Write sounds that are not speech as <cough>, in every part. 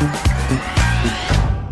Thank you.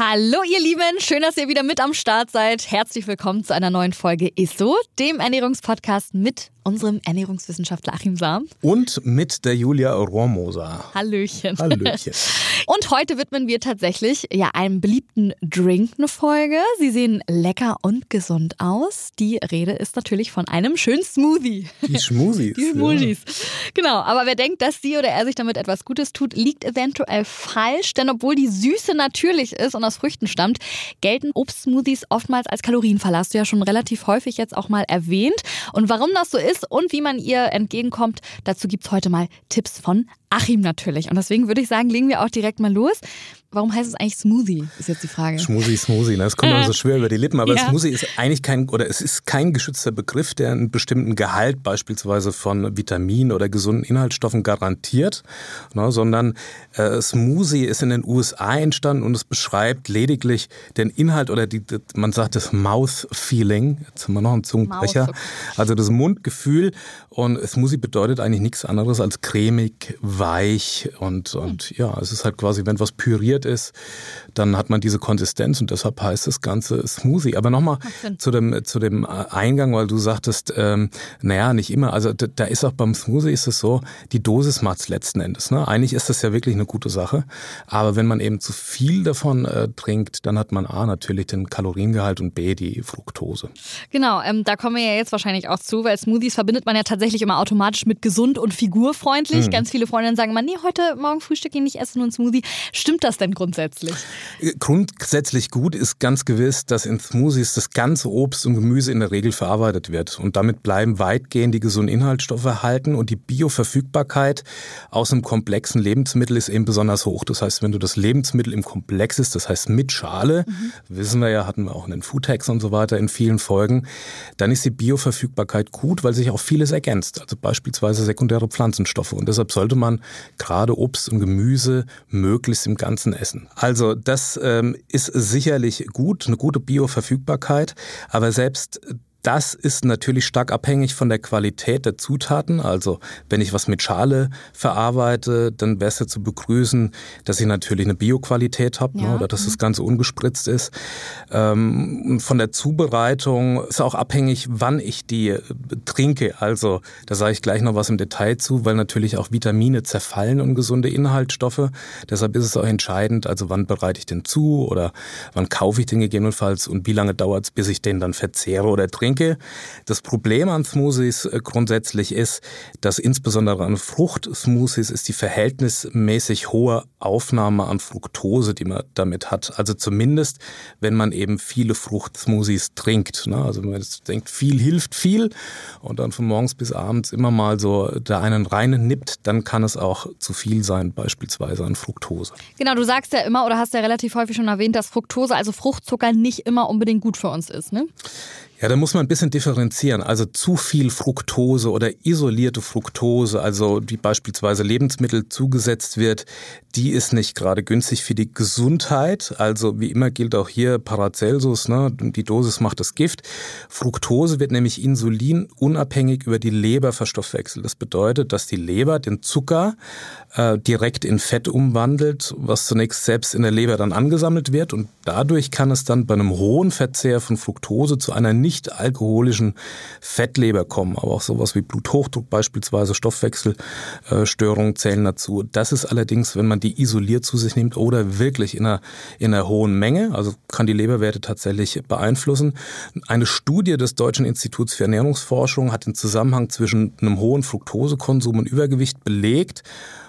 Hallo ihr Lieben, schön, dass ihr wieder mit am Start seid. Herzlich willkommen zu einer neuen Folge ISSO, dem Ernährungspodcast mit unserem Ernährungswissenschaftler Achim Sam. Und mit der Julia Rohrmoser. Hallöchen. Hallöchen. <laughs> Und heute widmen wir tatsächlich ja einem beliebten Drink eine Folge. Sie sehen lecker und gesund aus. Die Rede ist natürlich von einem schönen Smoothie. Die Smoothies. <laughs> Die Smoothies. Ja. Genau, aber wer denkt, dass sie oder er sich damit etwas Gutes tut, liegt eventuell falsch. Denn obwohl die Süße natürlich ist und aus Früchten stammt, gelten Obstsmoothies oftmals als Kalorienverlust. Du ja schon relativ häufig jetzt auch mal erwähnt. Und warum das so ist, ist und wie man ihr entgegenkommt. Dazu gibt es heute mal Tipps von Achim natürlich. Und deswegen würde ich sagen, legen wir auch direkt mal los. Warum heißt es eigentlich Smoothie, ist jetzt die Frage. Smoothie, Smoothie, ne? das kommt immer so schwer über die Lippen, aber ja. Smoothie ist eigentlich kein, oder es ist kein geschützter Begriff, der einen bestimmten Gehalt beispielsweise von Vitaminen oder gesunden Inhaltsstoffen garantiert, ne? sondern äh, Smoothie ist in den USA entstanden und es beschreibt lediglich den Inhalt oder die, man sagt das Mouth-Feeling, jetzt haben wir noch einen Zungenbrecher, Mouth, okay. also das Mundgefühl und Smoothie bedeutet eigentlich nichts anderes als cremig, weich und, und ja, es ist halt quasi, wenn was püriert ist, dann hat man diese Konsistenz und deshalb heißt das Ganze Smoothie. Aber nochmal zu dem, zu dem äh, Eingang, weil du sagtest, ähm, naja, nicht immer. Also da, ist auch beim Smoothie ist es so, die Dosis macht es letzten Endes. Ne? Eigentlich ist das ja wirklich eine gute Sache. Aber wenn man eben zu viel davon äh, trinkt, dann hat man A natürlich den Kaloriengehalt und B die Fructose. Genau, ähm, da kommen wir ja jetzt wahrscheinlich auch zu, weil Smoothies verbindet man ja tatsächlich immer automatisch mit gesund und figurfreundlich. Hm. Ganz viele Freundinnen sagen immer, nee, heute Morgen Frühstück ich nicht esse nur ein Smoothie. Stimmt das denn? grundsätzlich? Grundsätzlich gut ist ganz gewiss, dass in Smoothies das ganze Obst und Gemüse in der Regel verarbeitet wird. Und damit bleiben weitgehend die gesunden Inhaltsstoffe erhalten und die Bioverfügbarkeit aus einem komplexen Lebensmittel ist eben besonders hoch. Das heißt, wenn du das Lebensmittel im Komplex ist, das heißt mit Schale, mhm. wissen wir ja, hatten wir auch in den Foodtags und so weiter in vielen Folgen, dann ist die Bioverfügbarkeit gut, weil sich auch vieles ergänzt. Also beispielsweise sekundäre Pflanzenstoffe. Und deshalb sollte man gerade Obst und Gemüse möglichst im ganzen essen. Also das ähm, ist sicherlich gut, eine gute Bioverfügbarkeit, aber selbst das ist natürlich stark abhängig von der Qualität der Zutaten. Also wenn ich was mit Schale verarbeite, dann wäre es ja zu begrüßen, dass ich natürlich eine Bioqualität habe ja. ne, oder dass das Ganze ungespritzt ist. Ähm, von der Zubereitung ist auch abhängig, wann ich die äh, trinke. Also da sage ich gleich noch was im Detail zu, weil natürlich auch Vitamine zerfallen und gesunde Inhaltsstoffe. Deshalb ist es auch entscheidend, also wann bereite ich den zu oder wann kaufe ich den gegebenenfalls und wie lange dauert es, bis ich den dann verzehre oder trinke denke, das Problem an Smoothies äh, grundsätzlich ist, dass insbesondere an Fruchtsmoothies ist die verhältnismäßig hohe Aufnahme an Fructose, die man damit hat. Also zumindest, wenn man eben viele Fruchtsmoothies trinkt. Ne? Also wenn man jetzt denkt, viel hilft viel und dann von morgens bis abends immer mal so da einen reinen nippt, dann kann es auch zu viel sein, beispielsweise an Fructose. Genau, du sagst ja immer oder hast ja relativ häufig schon erwähnt, dass Fructose, also Fruchtzucker, nicht immer unbedingt gut für uns ist. Ne? Ja, da muss man ein bisschen differenzieren. Also zu viel Fructose oder isolierte Fructose, also die beispielsweise Lebensmittel zugesetzt wird, die ist nicht gerade günstig für die Gesundheit. Also wie immer gilt auch hier Paracelsus, ne? die Dosis macht das Gift. Fructose wird nämlich Insulin unabhängig über die Leber verstoffwechselt. Das bedeutet, dass die Leber den Zucker äh, direkt in Fett umwandelt, was zunächst selbst in der Leber dann angesammelt wird und dadurch kann es dann bei einem hohen Verzehr von Fructose zu einer nicht alkoholischen Fettleber kommen. Aber auch sowas wie Bluthochdruck beispielsweise, Stoffwechselstörungen zählen dazu. Das ist allerdings, wenn man die isoliert zu sich nimmt oder wirklich in einer, in einer hohen Menge, also kann die Leberwerte tatsächlich beeinflussen. Eine Studie des Deutschen Instituts für Ernährungsforschung hat den Zusammenhang zwischen einem hohen Fructosekonsum und Übergewicht belegt.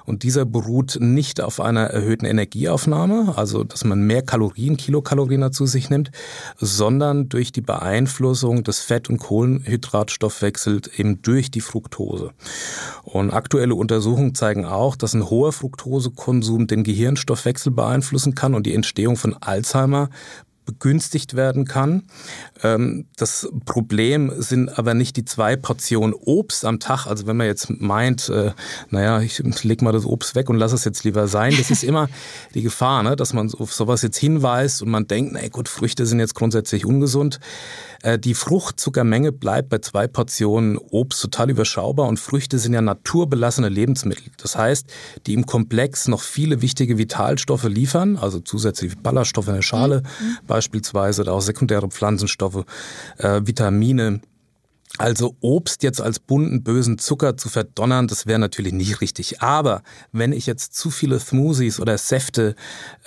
Und dieser beruht nicht auf einer erhöhten Energieaufnahme, also dass man mehr Kalorien, Kilokalorien zu sich nimmt, sondern durch die Beeinflussung des Fett- und Kohlenhydratstoffwechsels eben durch die Fructose. Und aktuelle Untersuchungen zeigen auch, dass ein hoher Fructosekonsum den Gehirnstoffwechsel beeinflussen kann und die Entstehung von Alzheimer begünstigt werden kann. Ähm, das Problem sind aber nicht die zwei Portionen Obst am Tag. Also wenn man jetzt meint, äh, naja, ich leg mal das Obst weg und lass es jetzt lieber sein, das ist immer <laughs> die Gefahr, ne? dass man auf sowas jetzt hinweist und man denkt, na gut, Früchte sind jetzt grundsätzlich ungesund. Äh, die Fruchtzuckermenge bleibt bei zwei Portionen Obst total überschaubar und Früchte sind ja naturbelassene Lebensmittel. Das heißt, die im Komplex noch viele wichtige Vitalstoffe liefern, also zusätzliche Ballaststoffe in der Schale mhm. Beispielsweise oder auch sekundäre Pflanzenstoffe, äh, Vitamine, also Obst jetzt als bunten, bösen Zucker zu verdonnern, das wäre natürlich nicht richtig. Aber wenn ich jetzt zu viele Smoothies oder Säfte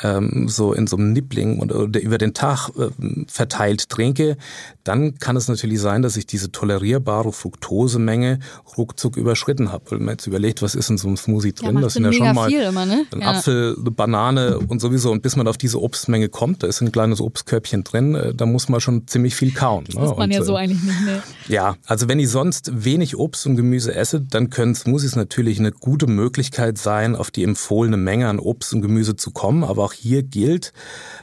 ähm, so in so einem Nippling oder, über den Tag äh, verteilt trinke, dann kann es natürlich sein, dass ich diese tolerierbare Fructosemenge ruckzuck überschritten habe. Wenn man jetzt überlegt, was ist in so einem Smoothie drin, ja, das sind ja schon mal immer, ne? ein ja. Apfel, eine Banane und sowieso. Und bis man auf diese Obstmenge kommt, da ist ein kleines Obstkörbchen drin, äh, da muss man schon ziemlich viel kauen. Das ne? muss man und, ja so eigentlich nicht mehr. Ja, also wenn ich sonst wenig Obst und Gemüse esse, dann können Smoothies natürlich eine gute Möglichkeit sein, auf die empfohlene Menge an Obst und Gemüse zu kommen. Aber auch hier gilt,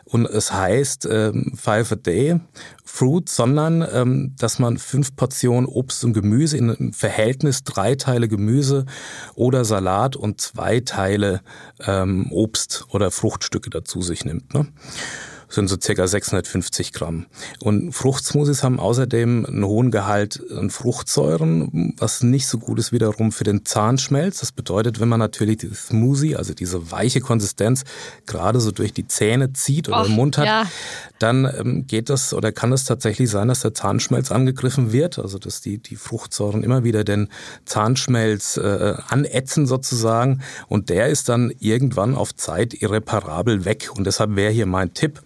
und es heißt ähm, Five a Day Fruit, sondern ähm, dass man fünf Portionen Obst und Gemüse in einem Verhältnis drei Teile Gemüse oder Salat und zwei Teile ähm, Obst oder Fruchtstücke dazu sich nimmt. Ne? Sind so circa 650 Gramm. Und Fruchtsmoothies haben außerdem einen hohen Gehalt an Fruchtsäuren, was nicht so gut ist wiederum für den Zahnschmelz. Das bedeutet, wenn man natürlich die Smoothie, also diese weiche Konsistenz, gerade so durch die Zähne zieht oder Och, im Mund hat, ja. dann ähm, geht das oder kann es tatsächlich sein, dass der Zahnschmelz angegriffen wird, also dass die, die Fruchtsäuren immer wieder den Zahnschmelz äh, anätzen sozusagen und der ist dann irgendwann auf Zeit irreparabel weg. Und deshalb wäre hier mein Tipp,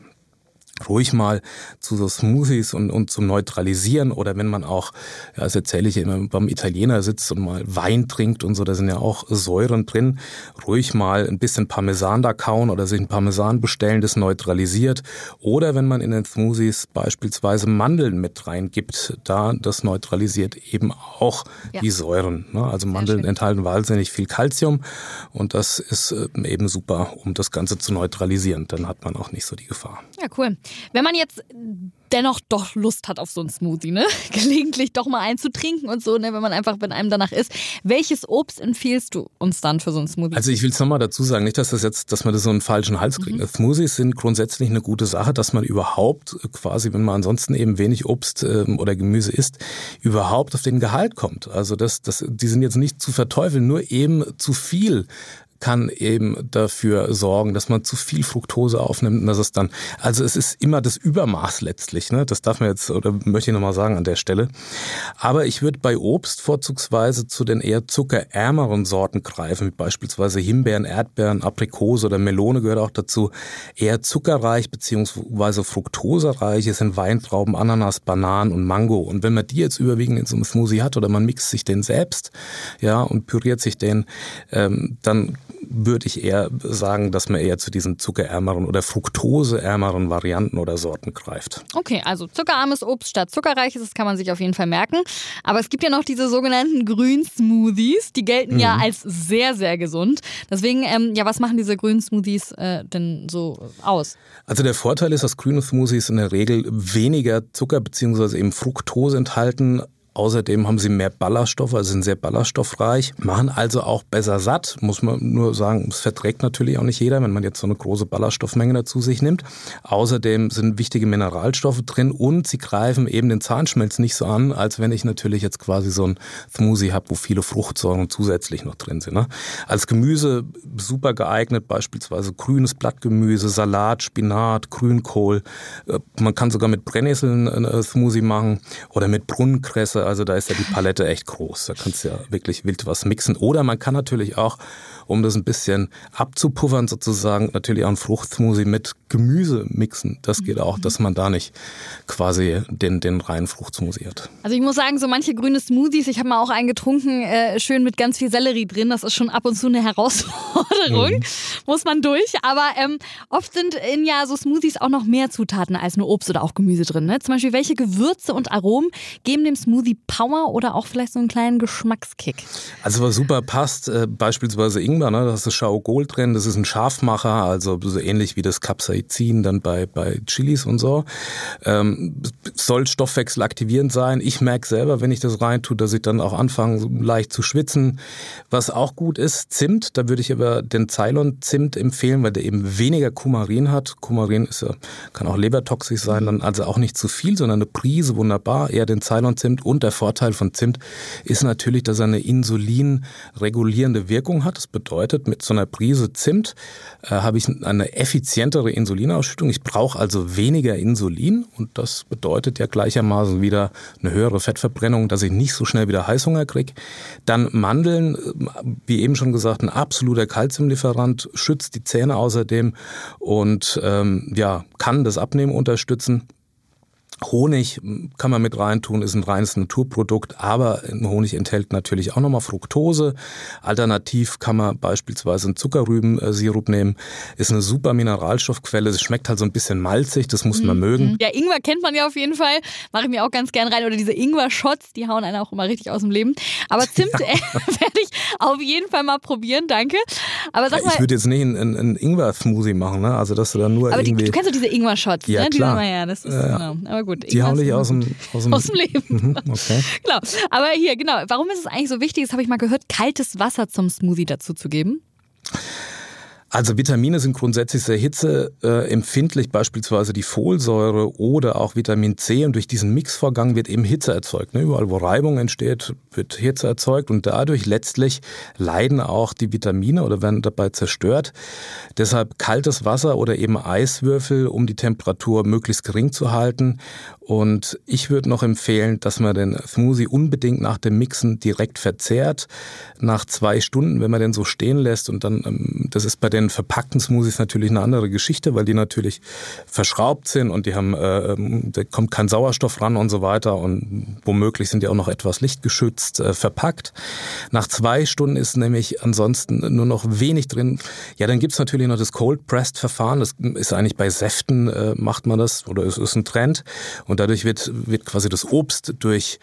ruhig mal zu so Smoothies und, und zum Neutralisieren oder wenn man auch, ja, das erzähle ich immer, beim Italiener sitzt und mal Wein trinkt und so, da sind ja auch Säuren drin, ruhig mal ein bisschen Parmesan da kauen oder sich ein Parmesan bestellen, das neutralisiert. Oder wenn man in den Smoothies beispielsweise Mandeln mit reingibt, da das neutralisiert eben auch ja. die Säuren. Ne? Also Mandeln enthalten wahnsinnig viel Kalzium und das ist äh, eben super, um das Ganze zu neutralisieren. Dann hat man auch nicht so die Gefahr. Ja, cool. Wenn man jetzt dennoch doch Lust hat auf so einen Smoothie, ne? <laughs> Gelegentlich doch mal einen zu trinken und so, ne? wenn man einfach, wenn einem danach ist. Welches Obst empfiehlst du uns dann für so einen Smoothie? Also ich will es nochmal dazu sagen, nicht, dass das jetzt, dass man das so einen falschen Hals kriegt. Mhm. Smoothies sind grundsätzlich eine gute Sache, dass man überhaupt quasi, wenn man ansonsten eben wenig Obst ähm, oder Gemüse isst, überhaupt auf den Gehalt kommt. Also das, das, die sind jetzt nicht zu verteufeln, nur eben zu viel kann eben dafür sorgen, dass man zu viel Fructose aufnimmt und dass es dann, also es ist immer das Übermaß letztlich, ne? das darf man jetzt, oder möchte ich nochmal sagen an der Stelle. Aber ich würde bei Obst vorzugsweise zu den eher zuckerärmeren Sorten greifen, wie beispielsweise Himbeeren, Erdbeeren, Aprikose oder Melone gehört auch dazu. Eher zuckerreich beziehungsweise fruktosereich sind Weintrauben, Ananas, Bananen und Mango. Und wenn man die jetzt überwiegend in so einem Smoothie hat oder man mixt sich den selbst, ja, und püriert sich den, ähm, dann würde ich eher sagen, dass man eher zu diesen zuckerärmeren oder fruktoseärmeren Varianten oder Sorten greift. Okay, also zuckerarmes Obst statt zuckerreiches, das kann man sich auf jeden Fall merken. Aber es gibt ja noch diese sogenannten Grünsmoothies, die gelten mhm. ja als sehr, sehr gesund. Deswegen, ähm, ja, was machen diese Grünsmoothies äh, denn so aus? Also der Vorteil ist, dass grüne Smoothies in der Regel weniger Zucker bzw. eben Fructose enthalten Außerdem haben sie mehr Ballaststoffe, also sind sehr ballaststoffreich, machen also auch besser satt. Muss man nur sagen, es verträgt natürlich auch nicht jeder, wenn man jetzt so eine große Ballaststoffmenge dazu sich nimmt. Außerdem sind wichtige Mineralstoffe drin und sie greifen eben den Zahnschmelz nicht so an, als wenn ich natürlich jetzt quasi so ein Smoothie habe, wo viele Fruchtsäuren zusätzlich noch drin sind. Ne? Als Gemüse super geeignet, beispielsweise grünes Blattgemüse, Salat, Spinat, Grünkohl. Äh, man kann sogar mit Brennnesseln einen Smoothie machen oder mit Brunnenkresse also da ist ja die Palette echt groß. Da kannst du ja wirklich wild was mixen. Oder man kann natürlich auch um das ein bisschen abzupuffern sozusagen, natürlich auch ein Fruchtsmoothie mit Gemüse mixen. Das geht auch, dass man da nicht quasi den, den reinen Fruchtsmoothie hat. Also ich muss sagen, so manche grüne Smoothies, ich habe mal auch einen getrunken, äh, schön mit ganz viel Sellerie drin. Das ist schon ab und zu eine Herausforderung, mhm. muss man durch. Aber ähm, oft sind in ja so Smoothies auch noch mehr Zutaten als nur Obst oder auch Gemüse drin. Ne? Zum Beispiel, welche Gewürze und Aromen geben dem Smoothie Power oder auch vielleicht so einen kleinen Geschmackskick? Also was super passt, äh, beispielsweise Ingwer ne? das ist Schaugol drin, das ist ein Scharfmacher, also so ähnlich wie das Capsaicin dann bei, bei Chilis und so. Ähm, soll stoffwechselaktivierend sein. Ich merke selber, wenn ich das reintue, dass ich dann auch anfange, so leicht zu schwitzen. Was auch gut ist, Zimt, da würde ich aber den Ceylon-Zimt empfehlen, weil der eben weniger Kumarin hat. Kumarin ist ja, kann auch lebertoxisch sein, dann also auch nicht zu viel, sondern eine Prise, wunderbar, eher den Ceylon-Zimt. Und der Vorteil von Zimt ist natürlich, dass er eine insulinregulierende Wirkung hat. Das bedeutet, mit so einer Prise Zimt äh, habe ich eine effizientere Insulinausschüttung. Ich brauche also weniger Insulin und das bedeutet ja gleichermaßen wieder eine höhere Fettverbrennung, dass ich nicht so schnell wieder Heißhunger kriege. Dann Mandeln, äh, wie eben schon gesagt, ein absoluter Kalziumlieferant, schützt die Zähne außerdem und ähm, ja, kann das Abnehmen unterstützen. Honig kann man mit reintun, ist ein reines Naturprodukt, aber Honig enthält natürlich auch nochmal Fructose. Alternativ kann man beispielsweise einen Zuckerrübensirup nehmen, ist eine super Mineralstoffquelle. Es schmeckt halt so ein bisschen malzig, das muss man mhm. mögen. Ja, Ingwer kennt man ja auf jeden Fall, mache ich mir auch ganz gern rein. Oder diese Ingwer-Shots, die hauen einen auch immer richtig aus dem Leben. Aber Zimt ja. <laughs> <laughs> werde ich auf jeden Fall mal probieren, danke. Aber sag mal, ich würde jetzt nicht einen, einen Ingwer-Smoothie machen, ne? also dass du dann nur aber irgendwie... Die, du kennst doch diese Ingwer-Shots, ja, ne? Klar. Die, ja, das ist, ja. genau. Aber gut. Die hauen dich aus dem, aus dem, aus dem Leben. Mhm, okay. genau. Aber hier, genau. Warum ist es eigentlich so wichtig, das habe ich mal gehört, kaltes Wasser zum Smoothie dazu zu geben? Also Vitamine sind grundsätzlich sehr hitzeempfindlich, beispielsweise die Folsäure oder auch Vitamin C. Und durch diesen Mixvorgang wird eben Hitze erzeugt. Ne? Überall, wo Reibung entsteht, wird Hitze erzeugt und dadurch letztlich leiden auch die Vitamine oder werden dabei zerstört. Deshalb kaltes Wasser oder eben Eiswürfel, um die Temperatur möglichst gering zu halten. Und ich würde noch empfehlen, dass man den Smoothie unbedingt nach dem Mixen direkt verzehrt. Nach zwei Stunden, wenn man den so stehen lässt und dann, ähm, das ist bei den verpackten Smoothies natürlich eine andere Geschichte, weil die natürlich verschraubt sind und die haben, äh, ähm, da kommt kein Sauerstoff ran und so weiter und womöglich sind die auch noch etwas lichtgeschützt äh, verpackt. Nach zwei Stunden ist nämlich ansonsten nur noch wenig drin. Ja, dann gibt's natürlich noch das Cold Pressed Verfahren. Das ist eigentlich bei Säften äh, macht man das oder es ist ein Trend. Und dadurch wird, wird quasi das Obst durch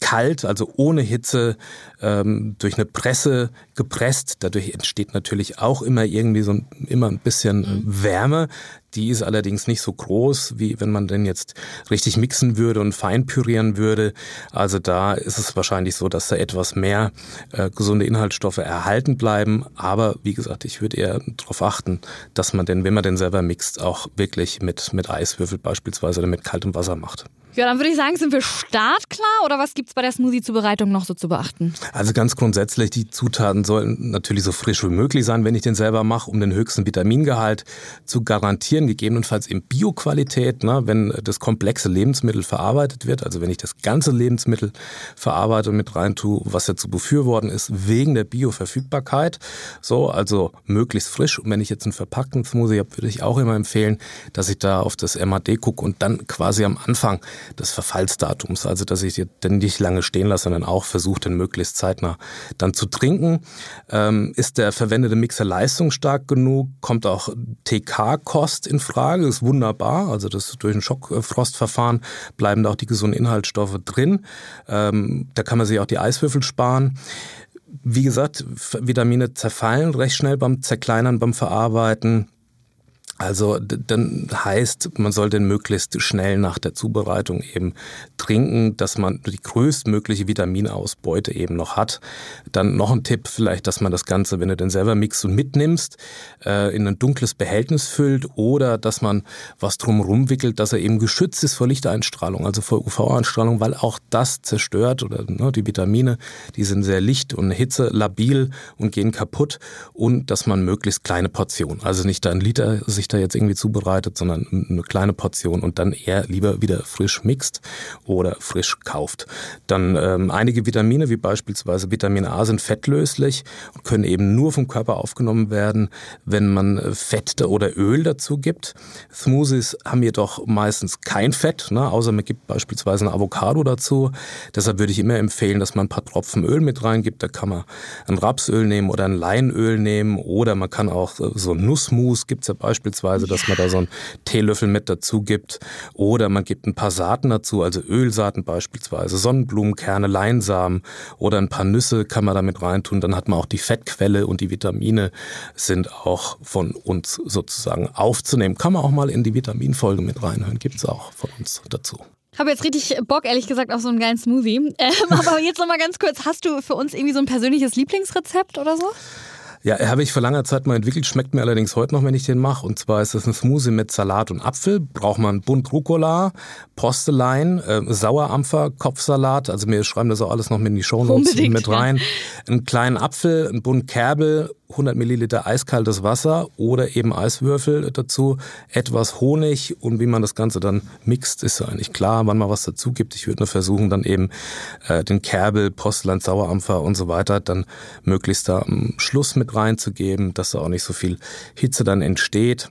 kalt, also ohne Hitze, ähm, durch eine Presse gepresst. Dadurch entsteht natürlich auch immer irgendwie so ein, immer ein bisschen mhm. Wärme. Die ist allerdings nicht so groß, wie wenn man den jetzt richtig mixen würde und fein pürieren würde. Also da ist es wahrscheinlich so, dass da etwas mehr äh, gesunde Inhaltsstoffe erhalten bleiben. Aber wie gesagt, ich würde eher darauf achten, dass man den, wenn man den selber mixt, auch wirklich mit, mit Eiswürfel beispielsweise oder mit kaltem Wasser macht. Ja, dann würde ich sagen, sind wir startklar oder was gibt es bei der Smoothie-Zubereitung noch so zu beachten? Also ganz grundsätzlich, die Zutaten sollen natürlich so frisch wie möglich sein, wenn ich den selber mache, um den höchsten Vitamingehalt zu garantieren, gegebenenfalls in Bioqualität, ne, wenn das komplexe Lebensmittel verarbeitet wird, also wenn ich das ganze Lebensmittel verarbeite und mit rein tue, was ja zu befürworten ist, wegen der Bioverfügbarkeit. So, also möglichst frisch. Und wenn ich jetzt einen verpackten Smoothie habe, würde ich auch immer empfehlen, dass ich da auf das MAD gucke und dann quasi am Anfang des Verfallsdatums. Also, dass ich den nicht lange stehen lasse, sondern auch versuche, den möglichst zeitnah dann zu trinken. Ähm, ist der verwendete Mixer leistungsstark genug? Kommt auch TK-Kost in Frage? Ist wunderbar. Also, das durch ein Schockfrostverfahren bleiben da auch die gesunden Inhaltsstoffe drin. Ähm, da kann man sich auch die Eiswürfel sparen. Wie gesagt, Vitamine zerfallen recht schnell beim Zerkleinern, beim Verarbeiten. Also dann heißt, man soll den möglichst schnell nach der Zubereitung eben trinken, dass man die größtmögliche Vitaminausbeute eben noch hat. Dann noch ein Tipp vielleicht, dass man das Ganze, wenn du den selber mixt und mitnimmst, äh, in ein dunkles Behältnis füllt oder dass man was drumherum wickelt, dass er eben geschützt ist vor Lichteinstrahlung, also vor UV-Einstrahlung, weil auch das zerstört oder ne, die Vitamine, die sind sehr licht- und hitzelabil und gehen kaputt und dass man möglichst kleine Portionen, also nicht ein Liter sich da jetzt irgendwie zubereitet, sondern eine kleine Portion und dann eher lieber wieder frisch mixt oder frisch kauft. Dann ähm, einige Vitamine, wie beispielsweise Vitamin A, sind fettlöslich und können eben nur vom Körper aufgenommen werden, wenn man Fett oder Öl dazu gibt. Smoothies haben jedoch meistens kein Fett, ne, außer man gibt beispielsweise ein Avocado dazu. Deshalb würde ich immer empfehlen, dass man ein paar Tropfen Öl mit reingibt. Da kann man ein Rapsöl nehmen oder ein Leinöl nehmen oder man kann auch äh, so Nussmus, gibt es ja beispielsweise beispielsweise, dass man da so einen Teelöffel mit dazu gibt. Oder man gibt ein paar Saaten dazu, also Ölsaaten beispielsweise, Sonnenblumenkerne, Leinsamen oder ein paar Nüsse kann man damit reintun. Dann hat man auch die Fettquelle und die Vitamine sind auch von uns sozusagen aufzunehmen. Kann man auch mal in die Vitaminfolge mit reinhören, gibt es auch von uns dazu. Ich habe jetzt richtig Bock, ehrlich gesagt, auf so einen geilen Smoothie. <laughs> Ähm, aber jetzt nochmal ganz kurz, hast du für uns irgendwie so ein persönliches Lieblingsrezept oder so? Ja, habe ich vor langer Zeit mal entwickelt, schmeckt mir allerdings heute noch, wenn ich den mache. Und zwar ist es ein Smoothie mit Salat und Apfel. Braucht man Bunt Rucola, Postelein, äh, Sauerampfer, Kopfsalat. Also wir schreiben das auch alles noch mit in die Show Notes mit rein. Einen kleinen Apfel, ein Bund Kerbel, 100 Milliliter eiskaltes Wasser oder eben Eiswürfel dazu, etwas Honig und wie man das Ganze dann mixt, ist ja eigentlich klar, wann man was dazu gibt. Ich würde nur versuchen, dann eben äh, den Kerbel, Postland, Sauerampfer und so weiter dann möglichst da am Schluss mit reinzugeben, dass da auch nicht so viel Hitze dann entsteht.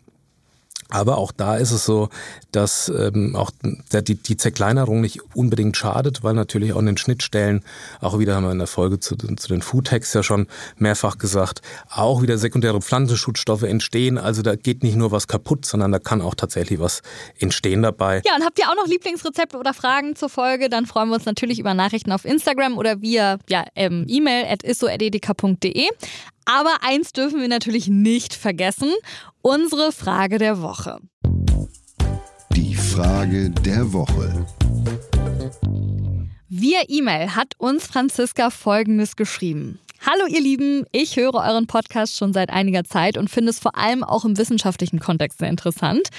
Aber auch da ist es so, dass ähm, auch der, die, die Zerkleinerung nicht unbedingt schadet, weil natürlich auch in den Schnittstellen, auch wieder haben wir in der Folge zu, zu den Foodtext ja schon mehrfach gesagt, auch wieder sekundäre Pflanzenschutzstoffe entstehen. Also da geht nicht nur was kaputt, sondern da kann auch tatsächlich was entstehen dabei. Ja, und habt ihr auch noch Lieblingsrezepte oder Fragen zur Folge? Dann freuen wir uns natürlich über Nachrichten auf Instagram oder via ja, ähm, E-Mail at isso.edeka.de. Aber eins dürfen wir natürlich nicht vergessen, unsere Frage der Woche. Die Frage der Woche. Via E-Mail hat uns Franziska Folgendes geschrieben. Hallo ihr Lieben, ich höre euren Podcast schon seit einiger Zeit und finde es vor allem auch im wissenschaftlichen Kontext sehr interessant.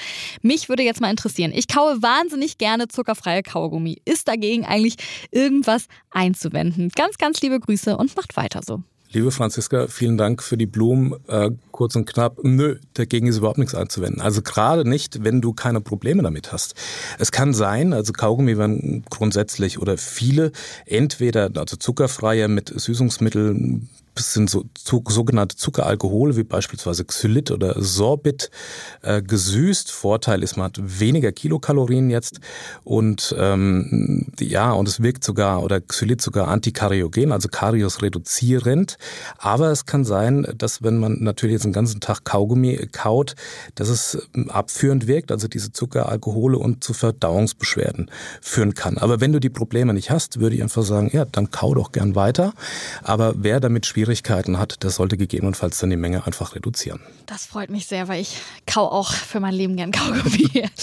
Mich würde jetzt mal interessieren, ich kaue wahnsinnig gerne zuckerfreie Kaugummi. Ist dagegen eigentlich irgendwas einzuwenden? Ganz, ganz liebe Grüße und macht weiter so. Liebe Franziska, vielen Dank für die Blumen. Äh, kurz und knapp, nö, dagegen ist überhaupt nichts einzuwenden. Also gerade nicht, wenn du keine Probleme damit hast. Es kann sein, also Kaugummi werden grundsätzlich oder viele entweder also zuckerfreie mit Süßungsmitteln sind so, so, sogenannte Zuckeralkohole wie beispielsweise Xylit oder Sorbit äh, gesüßt. Vorteil ist, man hat weniger Kilokalorien jetzt und ähm, ja, und es wirkt sogar oder Xylit sogar antikariogen, also Karius reduzierend. Aber es kann sein, dass wenn man natürlich jetzt den ganzen Tag Kaugummi kaut, dass es ähm, abführend wirkt, also diese Zuckeralkohole und zu Verdauungsbeschwerden führen kann. Aber wenn du die Probleme nicht hast, würde ich einfach sagen, ja, dann kau doch gern weiter. Aber wer damit schwierig Schwierigkeiten hat, der sollte gegebenenfalls dann die Menge einfach reduzieren. Das freut mich sehr, weil ich kau auch für mein Leben gern Kaugummi. <laughs>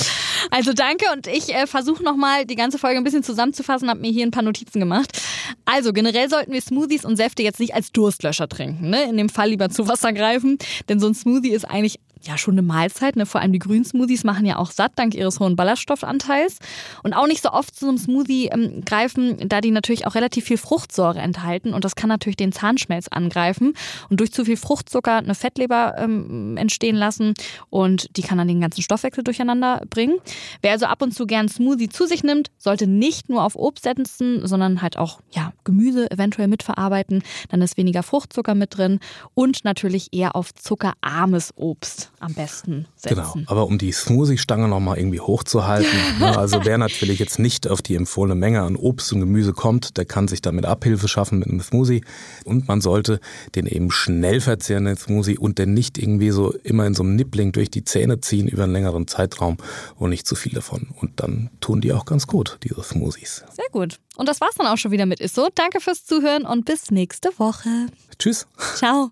Also danke und ich äh, versuche nochmal die ganze Folge ein bisschen zusammenzufassen, habe mir hier ein paar Notizen gemacht. Also generell sollten wir Smoothies und Säfte jetzt nicht als Durstlöscher trinken. Ne? In dem Fall lieber zu Wasser greifen, denn so ein Smoothie ist eigentlich ja schon eine Mahlzeit. Ne? Vor allem die Grünsmoothies machen ja auch satt dank ihres hohen Ballaststoffanteils. Und auch nicht so oft zu einem Smoothie ähm, greifen, da die natürlich auch relativ viel Fruchtsäure enthalten. Und das kann natürlich den Zahnschmelz angreifen und durch zu viel Fruchtzucker eine Fettleber ähm, entstehen lassen. Und die kann dann den ganzen Stoffwechsel durcheinander bringen. Wer also ab und zu gern Smoothie zu sich nimmt, sollte nicht nur auf Obst setzen, sondern halt auch ja, Gemüse eventuell mitverarbeiten. Dann ist weniger Fruchtzucker mit drin und natürlich eher auf zuckerarmes Obst am besten setzen. Genau, aber um die Smoothie-Stange nochmal irgendwie hochzuhalten, <laughs> ne, also wer natürlich jetzt nicht auf die empfohlene Menge an Obst und Gemüse kommt, der kann sich damit Abhilfe schaffen mit einem Smoothie und man sollte den eben schnell verzehren, den Smoothie und den nicht irgendwie so immer in so einem Nippling durch die Zähne ziehen über einen längeren Zeitraum und nicht zu viel davon. Und dann tun die auch ganz gut, diese Smoothies. Sehr gut. Und das war's dann auch schon wieder mit Isso. Danke fürs Zuhören und bis nächste Woche. Tschüss. Ciao.